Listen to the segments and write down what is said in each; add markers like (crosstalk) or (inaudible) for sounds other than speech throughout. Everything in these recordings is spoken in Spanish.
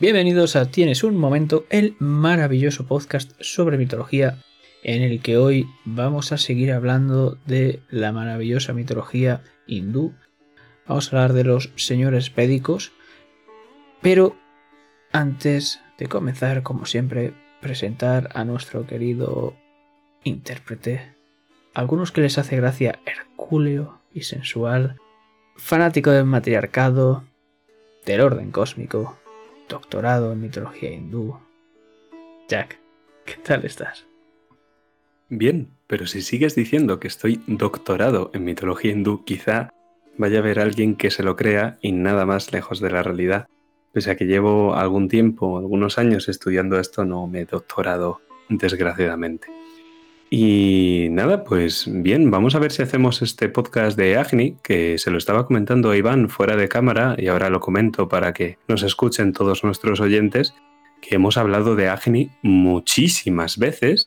Bienvenidos a Tienes un momento, el maravilloso podcast sobre mitología en el que hoy vamos a seguir hablando de la maravillosa mitología hindú. Vamos a hablar de los señores védicos, pero antes de comenzar, como siempre, presentar a nuestro querido intérprete. Algunos que les hace gracia hercúleo sensual, fanático del matriarcado, del orden cósmico, doctorado en mitología hindú. Jack, ¿qué tal estás? Bien, pero si sigues diciendo que estoy doctorado en mitología hindú, quizá vaya a haber alguien que se lo crea y nada más lejos de la realidad. Pese a que llevo algún tiempo, algunos años estudiando esto, no me he doctorado, desgraciadamente. Y nada, pues bien, vamos a ver si hacemos este podcast de Agni, que se lo estaba comentando a Iván fuera de cámara y ahora lo comento para que nos escuchen todos nuestros oyentes, que hemos hablado de Agni muchísimas veces,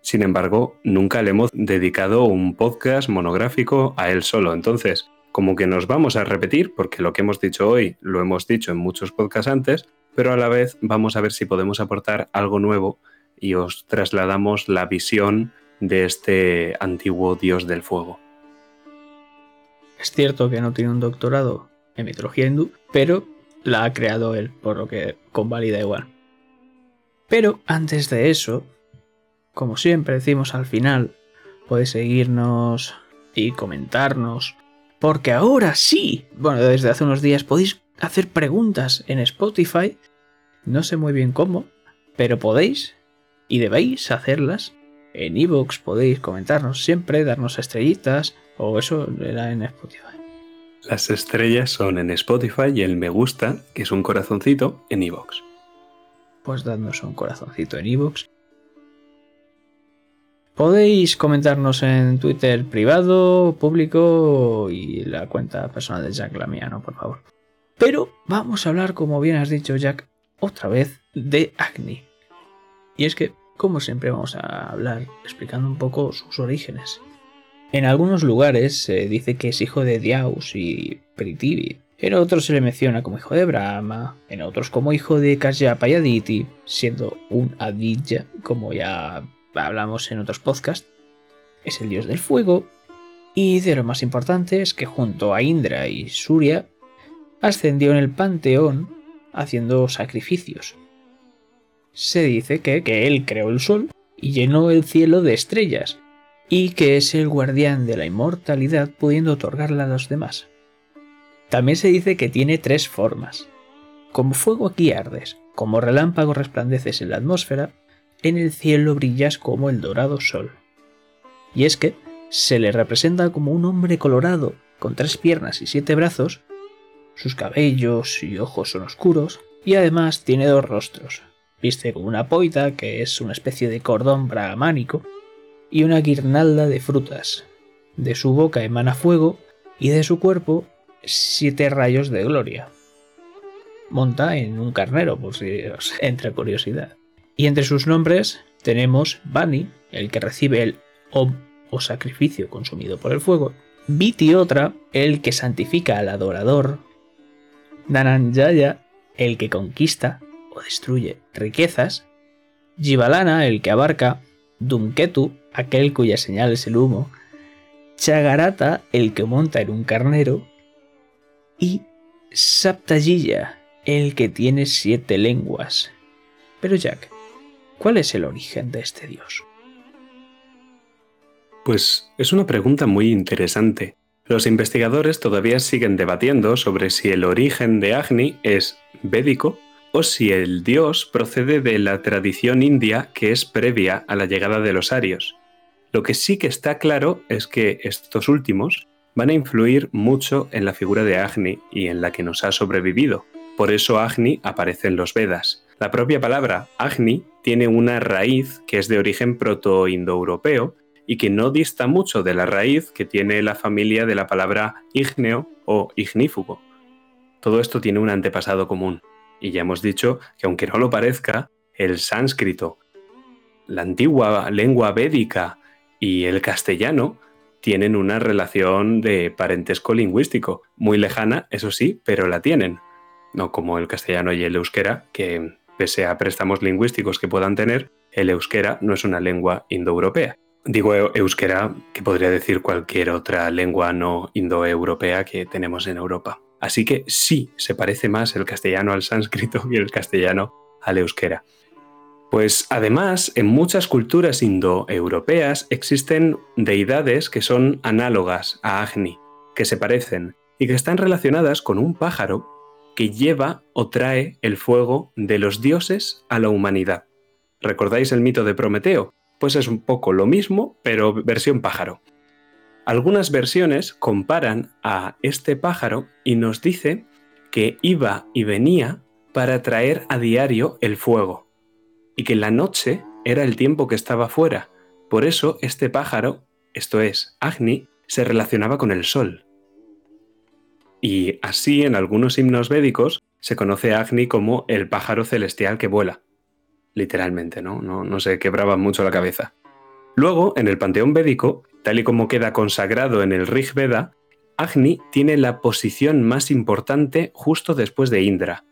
sin embargo, nunca le hemos dedicado un podcast monográfico a él solo. Entonces, como que nos vamos a repetir, porque lo que hemos dicho hoy lo hemos dicho en muchos podcasts antes, pero a la vez vamos a ver si podemos aportar algo nuevo y os trasladamos la visión de este antiguo dios del fuego. Es cierto que no tiene un doctorado en mitología hindú, pero la ha creado él, por lo que convalida igual. Pero antes de eso, como siempre decimos al final, podéis seguirnos y comentarnos, porque ahora sí, bueno, desde hace unos días podéis hacer preguntas en Spotify, no sé muy bien cómo, pero podéis y debéis hacerlas. En iVoox podéis comentarnos siempre, darnos estrellitas, o eso era en Spotify. Las estrellas son en Spotify y el me gusta, que es un corazoncito, en iVoox. Pues dadnos un corazoncito en iVoox. Podéis comentarnos en Twitter privado, público y la cuenta personal de Jack, la mía, no, por favor. Pero vamos a hablar, como bien has dicho Jack, otra vez de Agni. Y es que, como siempre, vamos a hablar explicando un poco sus orígenes. En algunos lugares se dice que es hijo de Diaus y Prithvi. En otros se le menciona como hijo de Brahma, en otros como hijo de Kasyapa y Aditi, siendo un Aditya, como ya hablamos en otros podcasts. Es el dios del fuego, y de lo más importante es que junto a Indra y Surya ascendió en el panteón haciendo sacrificios, se dice que, él creó el sol y llenó el cielo de estrellas, y que es el guardián de la inmortalidad pudiendo otorgarla a los demás. También se dice que tiene tres formas. Como fuego aquí ardes, como relámpago resplandeces en la atmósfera, en el cielo brillas como el dorado sol. Y es que se le representa como un hombre colorado, con tres piernas y siete brazos, sus cabellos y ojos son oscuros, y además tiene dos rostros, Viste con una poita, que es una especie de cordón brahmánico, y una guirnalda de frutas. De su boca emana fuego y de su cuerpo siete rayos de gloria. Monta en un carnero, por si os (laughs) entra curiosidad. Y entre sus nombres tenemos Bani, el que recibe el Om o sacrificio consumido por el fuego, Viti otra, el que santifica al adorador, Nananjaya, el que conquista, destruye riquezas, Jivalana, el que abarca, Dunketu, aquel cuya señal es el humo, Chagarata, el que monta en un carnero, y Saptajiya, el que tiene siete lenguas. Pero Jack, ¿cuál es el origen de este dios? Pues es una pregunta muy interesante. Los investigadores todavía siguen debatiendo sobre si el origen de Agni es védico o si el dios procede de la tradición india que es previa a la llegada de los arios. Lo que sí que está claro es que estos últimos van a influir mucho en la figura de Agni y en la que nos ha sobrevivido. Por eso Agni aparece en los Vedas. La propia palabra Agni tiene una raíz que es de origen proto-indoeuropeo y que no dista mucho de la raíz que tiene la familia de la palabra ígneo o ignífugo. Todo esto tiene un antepasado común. Y ya hemos dicho que aunque no lo parezca, el sánscrito, la antigua lengua védica y el castellano tienen una relación de parentesco lingüístico, muy lejana, eso sí, pero la tienen. No como el castellano y el euskera, que pese a préstamos lingüísticos que puedan tener, el euskera no es una lengua indoeuropea. Digo euskera, que podría decir cualquier otra lengua no indoeuropea que tenemos en Europa. Así que sí se parece más el castellano al sánscrito (laughs) y el castellano al euskera. Pues además, en muchas culturas indoeuropeas existen deidades que son análogas a Agni, que se parecen y que están relacionadas con un pájaro que lleva o trae el fuego de los dioses a la humanidad. ¿Recordáis el mito de Prometeo? Pues es un poco lo mismo, pero versión pájaro. Algunas versiones comparan a este pájaro y nos dice que iba y venía para traer a diario el fuego y que la noche era el tiempo que estaba fuera. Por eso este pájaro, esto es, Agni, se relacionaba con el sol. Y así en algunos himnos védicos se conoce a Agni como el pájaro celestial que vuela. Literalmente, ¿no? No, no se quebraba mucho la cabeza. Luego, en el panteón védico, tal y como queda consagrado en el Rig Veda, Agni tiene la posición más importante justo después de Indra,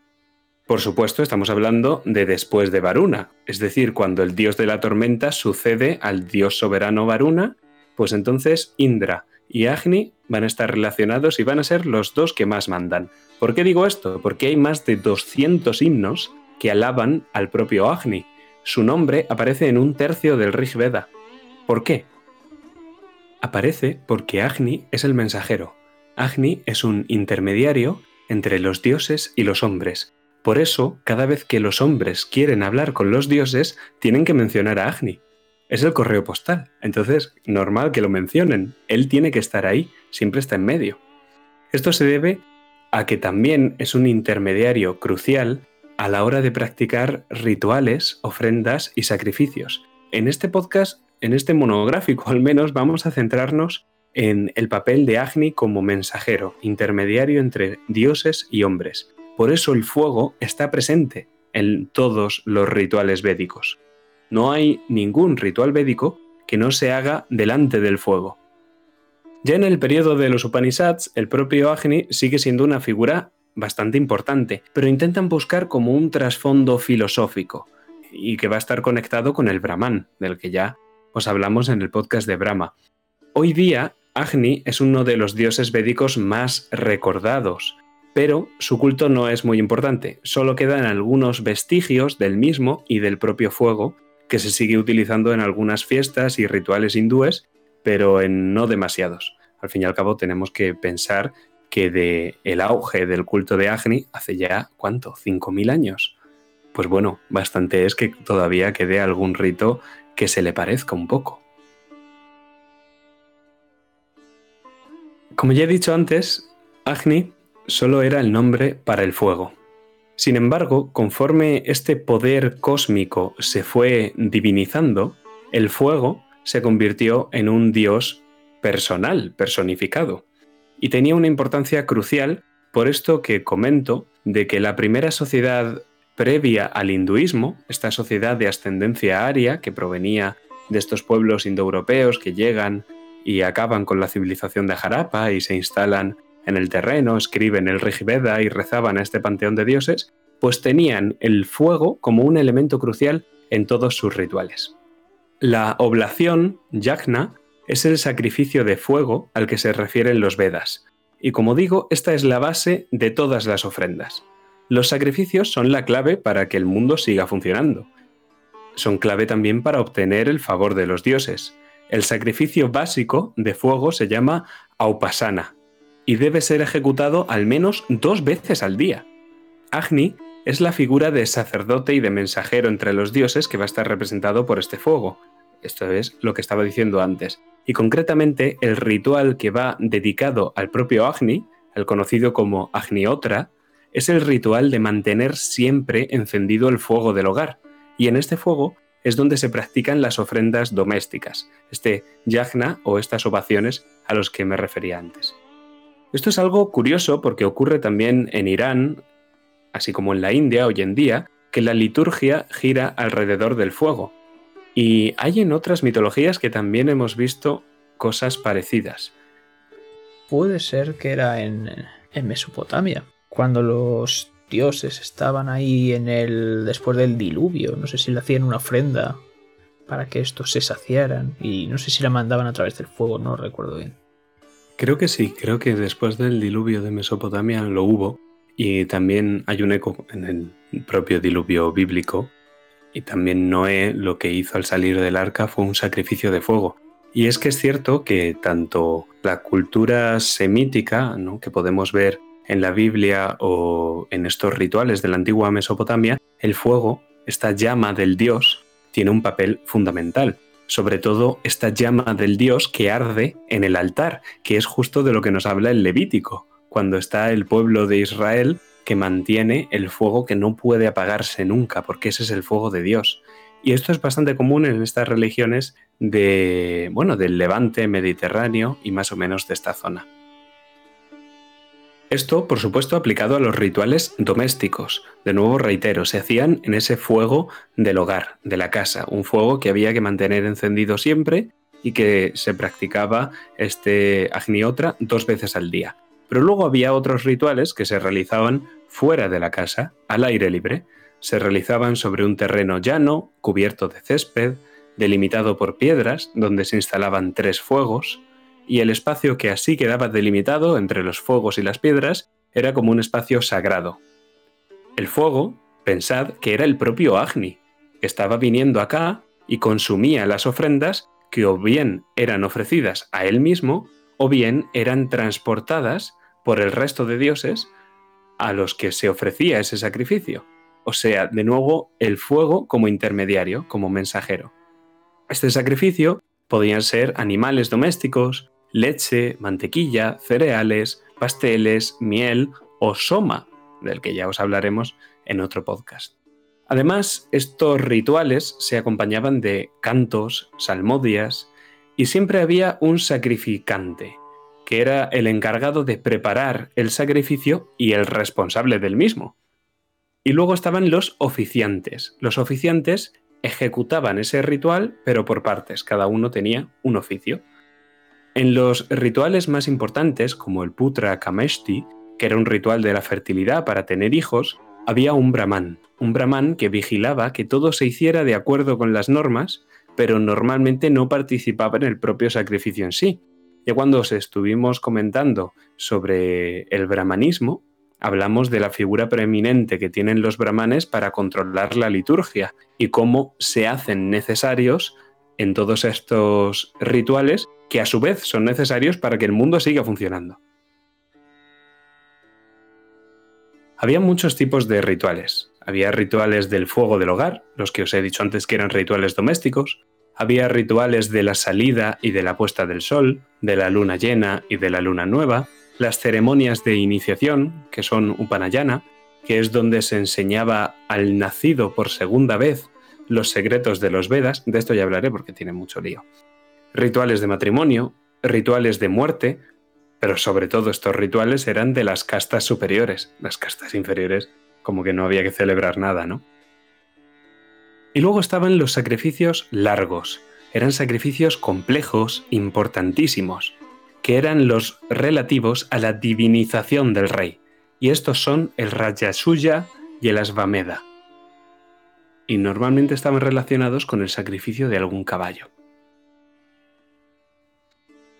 por supuesto, estamos hablando de después de Varuna, es decir, cuando el dios de la tormenta sucede al dios soberano Varuna, pues entonces Indra y Agni van a estar relacionados y van a ser los dos que más mandan. ¿Por qué digo esto? Porque hay más de 200 himnos que alaban al propio Agni. Su nombre aparece en un tercio del Rig Veda. ¿Por qué? Aparece porque Agni es el mensajero. Agni es un intermediario entre los dioses y los hombres, por eso, cada vez que los hombres quieren hablar con los dioses, tienen que mencionar a Agni. Es el correo postal. Entonces, normal que lo mencionen. Él tiene que estar ahí, siempre está en medio. Esto se debe a que también es un intermediario crucial a la hora de practicar rituales, ofrendas y sacrificios. En este podcast, en este monográfico al menos, vamos a centrarnos en el papel de Agni como mensajero, intermediario entre dioses y hombres. Por eso el fuego está presente en todos los rituales védicos. No hay ningún ritual védico que no se haga delante del fuego. Ya en el periodo de los Upanishads, el propio Agni sigue siendo una figura bastante importante, pero intentan buscar como un trasfondo filosófico y que va a estar conectado con el Brahman, del que ya os hablamos en el podcast de Brahma. Hoy día, Agni es uno de los dioses védicos más recordados pero su culto no es muy importante, solo quedan algunos vestigios del mismo y del propio fuego que se sigue utilizando en algunas fiestas y rituales hindúes, pero en no demasiados. Al fin y al cabo tenemos que pensar que de el auge del culto de Agni hace ya ¿cuánto? ¿5.000 años? Pues bueno, bastante es que todavía quede algún rito que se le parezca un poco. Como ya he dicho antes, Agni solo era el nombre para el fuego. Sin embargo, conforme este poder cósmico se fue divinizando, el fuego se convirtió en un dios personal, personificado, y tenía una importancia crucial por esto que comento de que la primera sociedad previa al hinduismo, esta sociedad de ascendencia aria que provenía de estos pueblos indoeuropeos que llegan y acaban con la civilización de Harappa y se instalan en el terreno, escriben el Rigveda y rezaban a este panteón de dioses, pues tenían el fuego como un elemento crucial en todos sus rituales. La oblación, yajna, es el sacrificio de fuego al que se refieren los Vedas. Y como digo, esta es la base de todas las ofrendas. Los sacrificios son la clave para que el mundo siga funcionando. Son clave también para obtener el favor de los dioses. El sacrificio básico de fuego se llama aupasana, y debe ser ejecutado al menos dos veces al día. Agni es la figura de sacerdote y de mensajero entre los dioses que va a estar representado por este fuego. Esto es lo que estaba diciendo antes. Y concretamente el ritual que va dedicado al propio Agni, el conocido como Agniotra, es el ritual de mantener siempre encendido el fuego del hogar. Y en este fuego es donde se practican las ofrendas domésticas, este yajna o estas ovaciones a los que me refería antes. Esto es algo curioso porque ocurre también en Irán, así como en la India hoy en día, que la liturgia gira alrededor del fuego. Y hay en otras mitologías que también hemos visto cosas parecidas. Puede ser que era en, en Mesopotamia, cuando los dioses estaban ahí en el después del diluvio, no sé si le hacían una ofrenda para que estos se saciaran y no sé si la mandaban a través del fuego, no recuerdo bien. Creo que sí, creo que después del diluvio de Mesopotamia lo hubo y también hay un eco en el propio diluvio bíblico y también Noé lo que hizo al salir del arca fue un sacrificio de fuego. Y es que es cierto que tanto la cultura semítica, ¿no? que podemos ver en la Biblia o en estos rituales de la antigua Mesopotamia, el fuego, esta llama del dios, tiene un papel fundamental. Sobre todo esta llama del dios que arde en el altar, que es justo de lo que nos habla el Levítico, cuando está el pueblo de Israel que mantiene el fuego que no puede apagarse nunca, porque ese es el fuego de Dios. Y esto es bastante común en estas religiones de, bueno, del levante mediterráneo y más o menos de esta zona. Esto, por supuesto, aplicado a los rituales domésticos. De nuevo, reitero, se hacían en ese fuego del hogar, de la casa, un fuego que había que mantener encendido siempre y que se practicaba este agniotra dos veces al día. Pero luego había otros rituales que se realizaban fuera de la casa, al aire libre. Se realizaban sobre un terreno llano, cubierto de césped, delimitado por piedras, donde se instalaban tres fuegos, y el espacio que así quedaba delimitado entre los fuegos y las piedras era como un espacio sagrado. El fuego, pensad que era el propio Agni, que estaba viniendo acá y consumía las ofrendas que o bien eran ofrecidas a él mismo o bien eran transportadas por el resto de dioses a los que se ofrecía ese sacrificio. O sea, de nuevo, el fuego como intermediario, como mensajero. Este sacrificio podían ser animales domésticos, leche, mantequilla, cereales, pasteles, miel o soma, del que ya os hablaremos en otro podcast. Además, estos rituales se acompañaban de cantos, salmodias, y siempre había un sacrificante, que era el encargado de preparar el sacrificio y el responsable del mismo. Y luego estaban los oficiantes. Los oficiantes ejecutaban ese ritual, pero por partes, cada uno tenía un oficio. En los rituales más importantes, como el Putra Kameshti, que era un ritual de la fertilidad para tener hijos, había un brahman, un brahman que vigilaba que todo se hiciera de acuerdo con las normas, pero normalmente no participaba en el propio sacrificio en sí. Ya cuando os estuvimos comentando sobre el brahmanismo, hablamos de la figura preeminente que tienen los brahmanes para controlar la liturgia y cómo se hacen necesarios en todos estos rituales que a su vez son necesarios para que el mundo siga funcionando. Había muchos tipos de rituales. Había rituales del fuego del hogar, los que os he dicho antes que eran rituales domésticos. Había rituales de la salida y de la puesta del sol, de la luna llena y de la luna nueva. Las ceremonias de iniciación, que son Upanayana, que es donde se enseñaba al nacido por segunda vez los secretos de los Vedas. De esto ya hablaré porque tiene mucho lío rituales de matrimonio, rituales de muerte, pero sobre todo estos rituales eran de las castas superiores, las castas inferiores, como que no había que celebrar nada, ¿no? Y luego estaban los sacrificios largos, eran sacrificios complejos, importantísimos, que eran los relativos a la divinización del rey, y estos son el Rajasuya y el Asvameda. Y normalmente estaban relacionados con el sacrificio de algún caballo.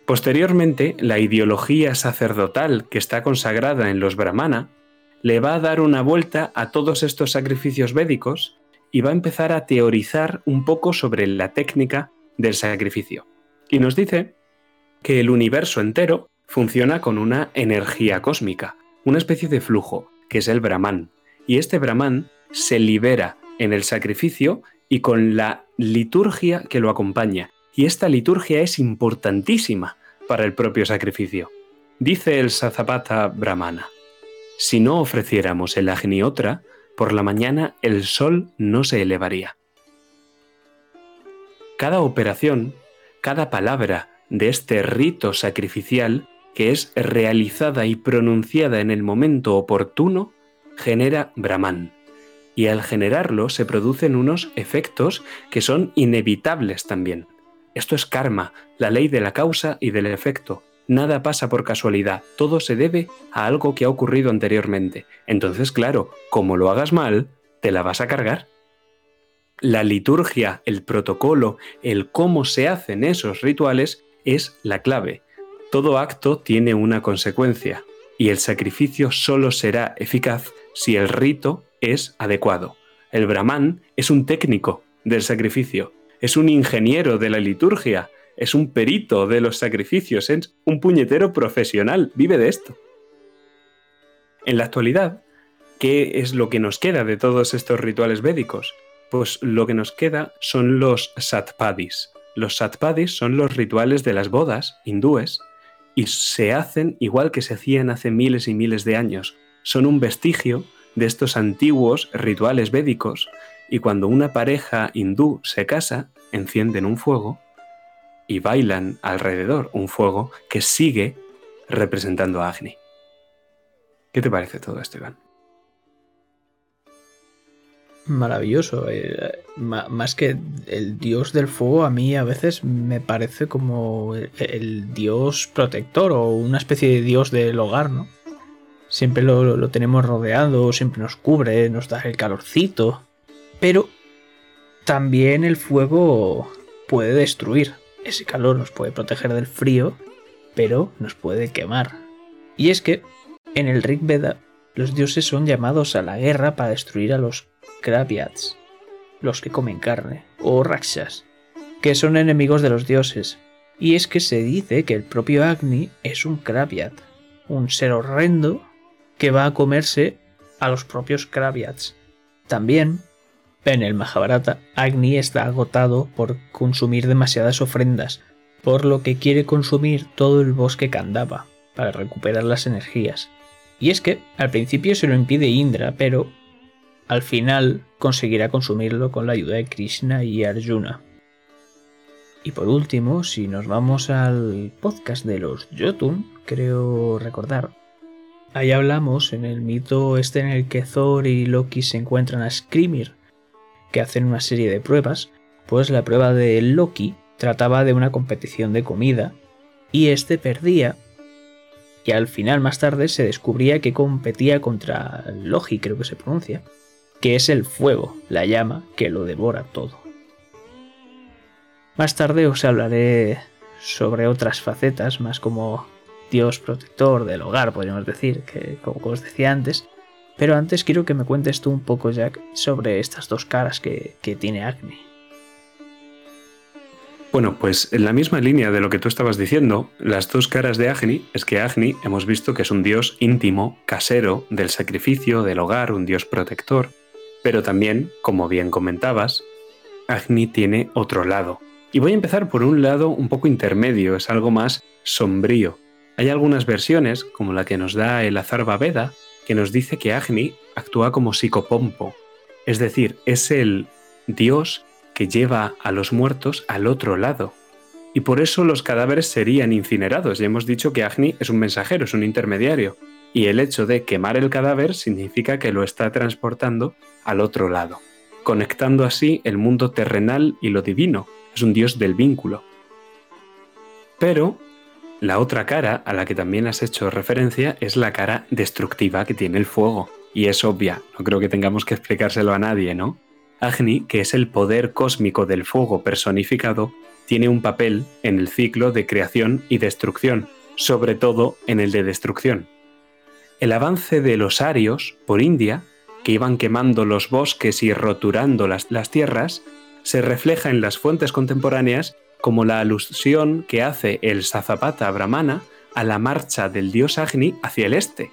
Posteriormente, la ideología sacerdotal que está consagrada en los brahmana le va a dar una vuelta a todos estos sacrificios védicos y va a empezar a teorizar un poco sobre la técnica del sacrificio. Y nos dice que el universo entero funciona con una energía cósmica, una especie de flujo, que es el Brahman. Y este Brahman se libera en el sacrificio y con la liturgia que lo acompaña. Y esta liturgia es importantísima para el propio sacrificio. Dice el Sazapata Brahmana, si no ofreciéramos el Agniotra, por la mañana el sol no se elevaría. Cada operación, cada palabra de este rito sacrificial que es realizada y pronunciada en el momento oportuno, genera Brahman. Y al generarlo se producen unos efectos que son inevitables también Esto es karma, la ley de la causa y del efecto. Nada pasa por casualidad, todo se debe a algo que ha ocurrido anteriormente. Entonces, claro, como lo hagas mal, te la vas a cargar. La liturgia, el protocolo, el cómo se hacen esos rituales es la clave. Todo acto tiene una consecuencia y el sacrificio solo será eficaz si el rito es adecuado. El brahman es un técnico del sacrificio, es un ingeniero de la liturgia, es un perito de los sacrificios, es un puñetero profesional, vive de esto. En la actualidad, ¿qué es lo que nos queda de todos estos rituales védicos? Pues lo que nos queda son los satpadis. Los satpadis son los rituales de las bodas hindúes y se hacen igual que se hacían hace miles y miles de años. Son un vestigio de estos antiguos rituales védicos y cuando una pareja hindú se casa, encienden un fuego y bailan alrededor un fuego que sigue representando a Agni. ¿Qué te parece todo esto, Iván? Maravilloso. Eh, más que el dios del fuego, a mí a veces me parece como el, dios protector o una especie de dios del hogar, ¿no? Siempre lo, lo tenemos rodeado, siempre nos cubre, nos da el calorcito. Pero también el fuego puede destruir. Ese calor nos puede proteger del frío, pero nos puede quemar. Y es que en el Rig Veda los dioses son llamados a la guerra para destruir a los Krabyats, los que comen carne, o Rakshas, que son enemigos de los dioses. Y es que se dice que el propio Agni es un Krabyat, un ser horrendo que va a comerse a los propios Krabyats. También en el Mahabharata, Agni está agotado por consumir demasiadas ofrendas, por lo que quiere consumir todo el bosque Kandava para recuperar las energías. Y es que al principio se lo impide Indra, pero al final conseguirá consumirlo con la ayuda de Krishna y Arjuna. Y por último, si nos vamos al podcast de los Jotun, creo recordar, ahí hablamos en el mito este en el que Thor y Loki se encuentran a Skrimir que hacen una serie de pruebas, pues la prueba de Loki trataba de una competición de comida y este perdía y al final más tarde se descubría que competía contra Logi, creo que se pronuncia, que es el fuego, la llama que lo devora todo. Más tarde os hablaré sobre otras facetas, más como Dios protector del hogar, podríamos decir, que como os decía antes, pero antes quiero que me cuentes tú un poco, Jack, sobre estas dos caras que, tiene Agni. Bueno, pues en la misma línea de lo que tú estabas diciendo, las dos caras de Agni es que Agni hemos visto que es un dios íntimo, casero, del sacrificio, del hogar, un dios protector, pero también, como bien comentabas, Agni tiene otro lado. Y voy a empezar por un lado un poco intermedio, es algo más sombrío. Hay algunas versiones, como la que nos da el Azarva Veda, que nos dice que Agni actúa como psicopompo, es decir, es el dios que lleva a los muertos al otro lado. Y por eso los cadáveres serían incinerados. Ya hemos dicho que Agni es un mensajero, es un intermediario. Y el hecho de quemar el cadáver significa que lo está transportando al otro lado, conectando así el mundo terrenal y lo divino. Es un dios del vínculo. Pero la otra cara, a la que también has hecho referencia, es la cara destructiva que tiene el fuego. Y es obvia, no creo que tengamos que explicárselo a nadie, ¿no? Agni, que es el poder cósmico del fuego personificado, tiene un papel en el ciclo de creación y destrucción, sobre todo en el de destrucción. El avance de los arios por India, que iban quemando los bosques y roturando las, tierras, se refleja en las fuentes contemporáneas como la alusión que hace el Sazapata Brahmana a la marcha del dios Agni hacia el este,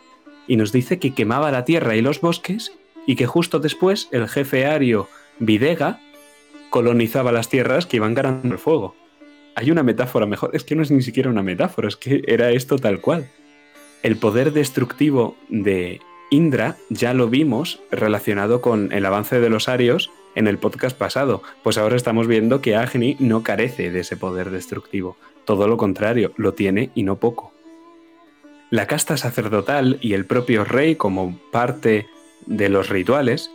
y nos dice que quemaba la tierra y los bosques y que justo después el jefe ario Videga colonizaba las tierras que iban ganando el fuego. Hay una metáfora mejor, es que no es ni siquiera una metáfora, es que era esto tal cual. El poder destructivo de Indra ya lo vimos relacionado con el avance de los arios en el podcast pasado, pues ahora estamos viendo que Agni no carece de ese poder destructivo, todo lo contrario, lo tiene y no poco. La casta sacerdotal y el propio rey como parte de los rituales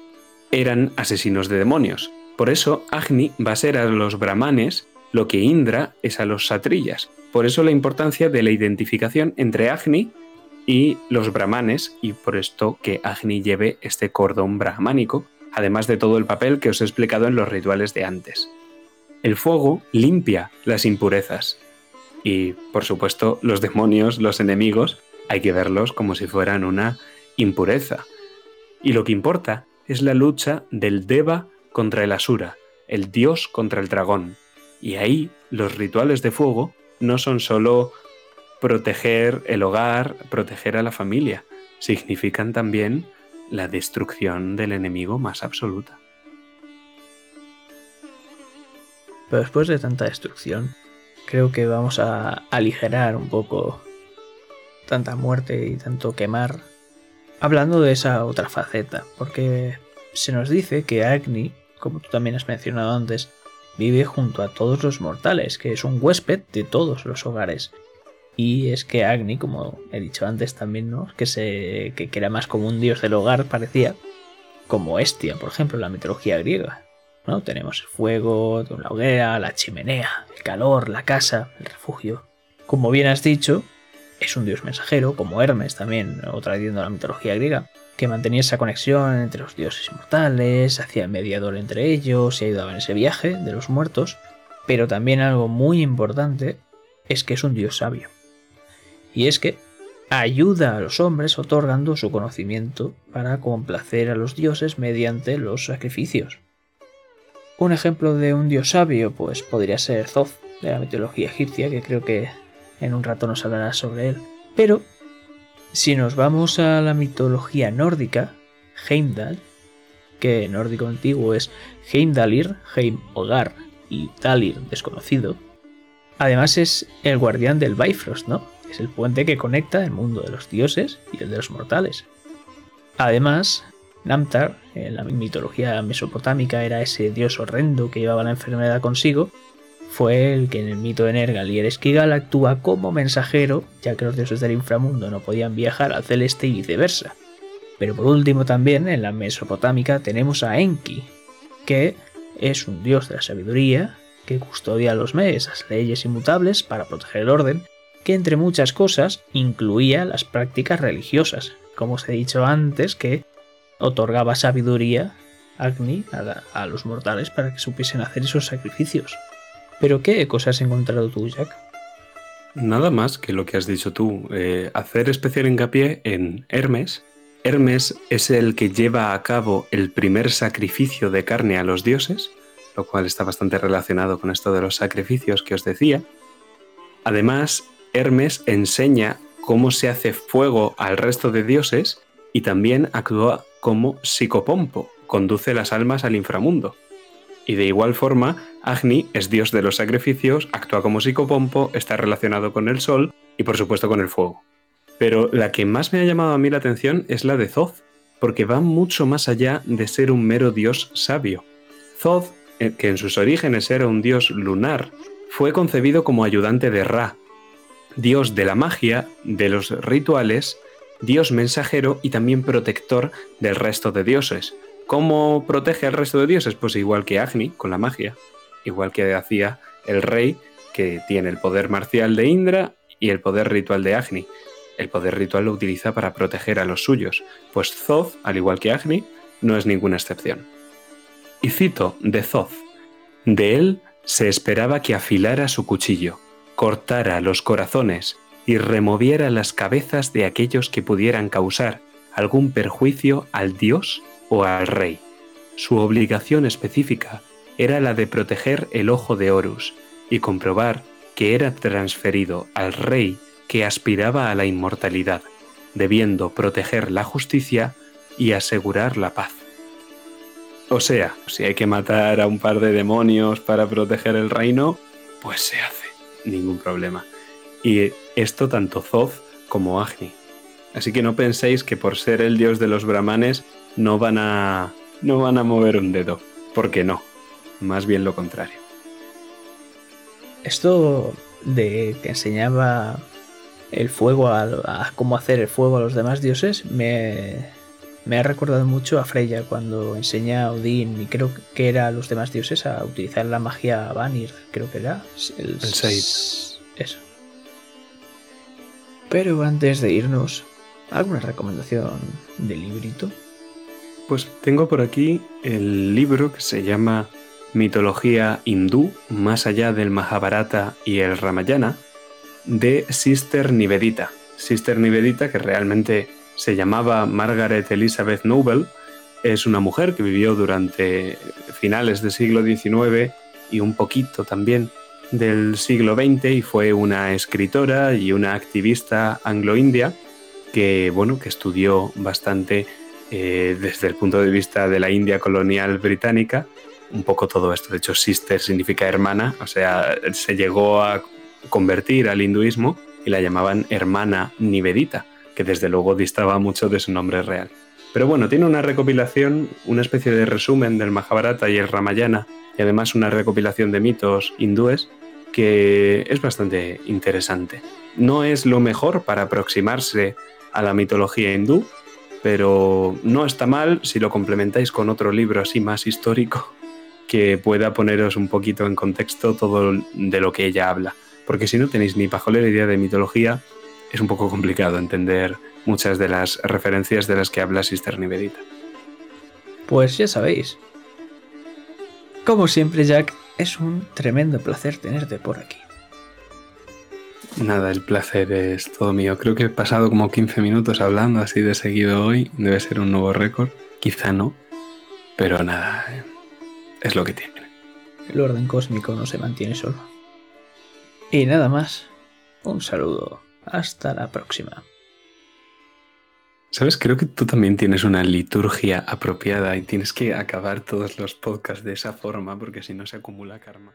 eran asesinos de demonios. Por eso Agni va a ser a los brahmanes lo que Indra es a los satrillas. Por eso la importancia de la identificación entre Agni y los brahmanes, y por esto que Agni lleve este cordón brahmánico, además de todo el papel que os he explicado en los rituales de antes. El fuego limpia las impurezas. Y, por supuesto, los demonios, los enemigos, hay que verlos como si fueran una impureza. Y lo que importa es la lucha del Deva contra el Asura, el dios contra el dragón. Y ahí los rituales de fuego no son solo proteger el hogar, proteger a la familia, significan también la destrucción del enemigo más absoluta. Pero después de tanta destrucción, creo que vamos a aligerar un poco tanta muerte y tanto quemar, hablando de esa otra faceta, porque se nos dice que Agni, como tú también has mencionado antes, vive junto a todos los mortales, que es un huésped de todos los hogares. Y es que Agni, como he dicho antes también, ¿no? que, se, que, era más como un dios del hogar, parecía, como Estia, por ejemplo, en la mitología griega. ¿no? Tenemos el fuego, la hoguera, la chimenea, el calor, la casa, el refugio. Como bien has dicho, es un dios mensajero, como Hermes también, o trayendo la mitología griega, que mantenía esa conexión entre los dioses inmortales, hacía mediador entre ellos y ayudaba en ese viaje de los muertos, pero también algo muy importante es que es un dios sabio. Y es que ayuda a los hombres otorgando su conocimiento para complacer a los dioses mediante los sacrificios. Un ejemplo de un dios sabio pues podría ser Thoth de la mitología egipcia, que creo que en un rato nos hablará sobre él. Pero si nos vamos a la mitología nórdica, Heimdall, que nórdico antiguo es Heimdalir, Heim hogar y Dalir desconocido, además es el guardián del Bifrost, ¿no? Es el puente que conecta el mundo de los dioses y el de los mortales. Además, Namtar, en la mitología mesopotámica, era ese dios horrendo que llevaba la enfermedad consigo fue el que en el mito de Nergal y Esquigal actúa como mensajero, ya que los dioses del inframundo no podían viajar al celeste y viceversa. Pero por último también en la mesopotámica tenemos a Enki, que es un dios de la sabiduría, que custodia los mesas, leyes inmutables para proteger el orden, que entre muchas cosas incluía las prácticas religiosas, como os he dicho antes, que otorgaba sabiduría Agni a, a los mortales para que supiesen hacer esos sacrificios. ¿Pero qué cosas has encontrado tú, Jack? Nada más que lo que has dicho tú. Eh, hacer especial hincapié en Hermes. Hermes es el que lleva a cabo el primer sacrificio de carne a los dioses, lo cual está bastante relacionado con esto de los sacrificios que os decía. Además, Hermes enseña cómo se hace fuego al resto de dioses y también actúa como psicopompo, conduce las almas al inframundo. Y de igual forma, Agni es dios de los sacrificios, actúa como psicopompo, está relacionado con el sol y por supuesto con el fuego. Pero la que más me ha llamado a mí la atención es la de Thoth, porque va mucho más allá de ser un mero dios sabio. Thoth, eh, que en sus orígenes era un dios lunar, fue concebido como ayudante de Ra, dios de la magia, de los rituales, dios mensajero y también protector del resto de dioses, ¿Cómo protege al resto de dioses? Pues igual que Agni, con la magia, igual que hacía el rey, que tiene el poder marcial de Indra y el poder ritual de Agni. El poder ritual lo utiliza para proteger a los suyos, pues Thoth, al igual que Agni, no es ninguna excepción. Y cito de Thoth, de él se esperaba que afilara su cuchillo, cortara los corazones y removiera las cabezas de aquellos que pudieran causar algún perjuicio al dios o al rey. Su obligación específica era la de proteger el ojo de Horus y comprobar que era transferido al rey que aspiraba a la inmortalidad, debiendo proteger la justicia y asegurar la paz. O sea, si hay que matar a un par de demonios para proteger el reino, pues se hace, ningún problema. Y esto tanto Zoth como Agni. Así que no penséis que por ser el dios de los brahmanes no van a no van a mover un dedo, porque no, más bien lo contrario. Esto de que enseñaba el fuego a, cómo hacer el fuego a los demás dioses me, Me ha recordado mucho a Freya cuando enseña a Odín y creo que era a los demás dioses a utilizar la magia Vanir, creo que era. El, el Seid. Eso. Pero antes de irnos, ¿alguna recomendación de librito? Pues tengo por aquí el libro que se llama Mitología hindú, más allá del Mahabharata y el Ramayana, de Sister Nivedita. Sister Nivedita, que realmente se llamaba Margaret Elizabeth Noble, es una mujer que vivió durante finales del siglo XIX y un poquito también del siglo XX y fue una escritora y una activista anglo-india que, bueno, que estudió bastante eh, desde el punto de vista de la India colonial británica, un poco todo esto. De hecho, sister significa hermana, o sea, se llegó a convertir al hinduismo y la llamaban hermana Nivedita, que desde luego distaba mucho de su nombre real. Pero bueno, tiene una recopilación, una especie de resumen del Mahabharata y el Ramayana, y además una recopilación de mitos hindúes que es bastante interesante. No es lo mejor para aproximarse a la mitología hindú, pero no está mal si lo complementáis con otro libro así más histórico (laughs) que pueda poneros un poquito en contexto todo de lo que ella habla. Porque si no tenéis ni pajolera idea de mitología, es un poco complicado entender muchas de las referencias de las que habla Sister Nivedita. Pues ya sabéis. Como siempre, Jack, es un tremendo placer tenerte por aquí. Nada, el placer es todo mío. Creo que he pasado como 15 minutos hablando así de seguido hoy. Debe ser un nuevo récord. Quizá no. Pero nada, es lo que tiene. El orden cósmico no se mantiene solo. Y nada más. Un saludo. Hasta la próxima. Sabes, creo que tú también tienes una liturgia apropiada y tienes que acabar todos los podcasts de esa forma porque si no se acumula karma.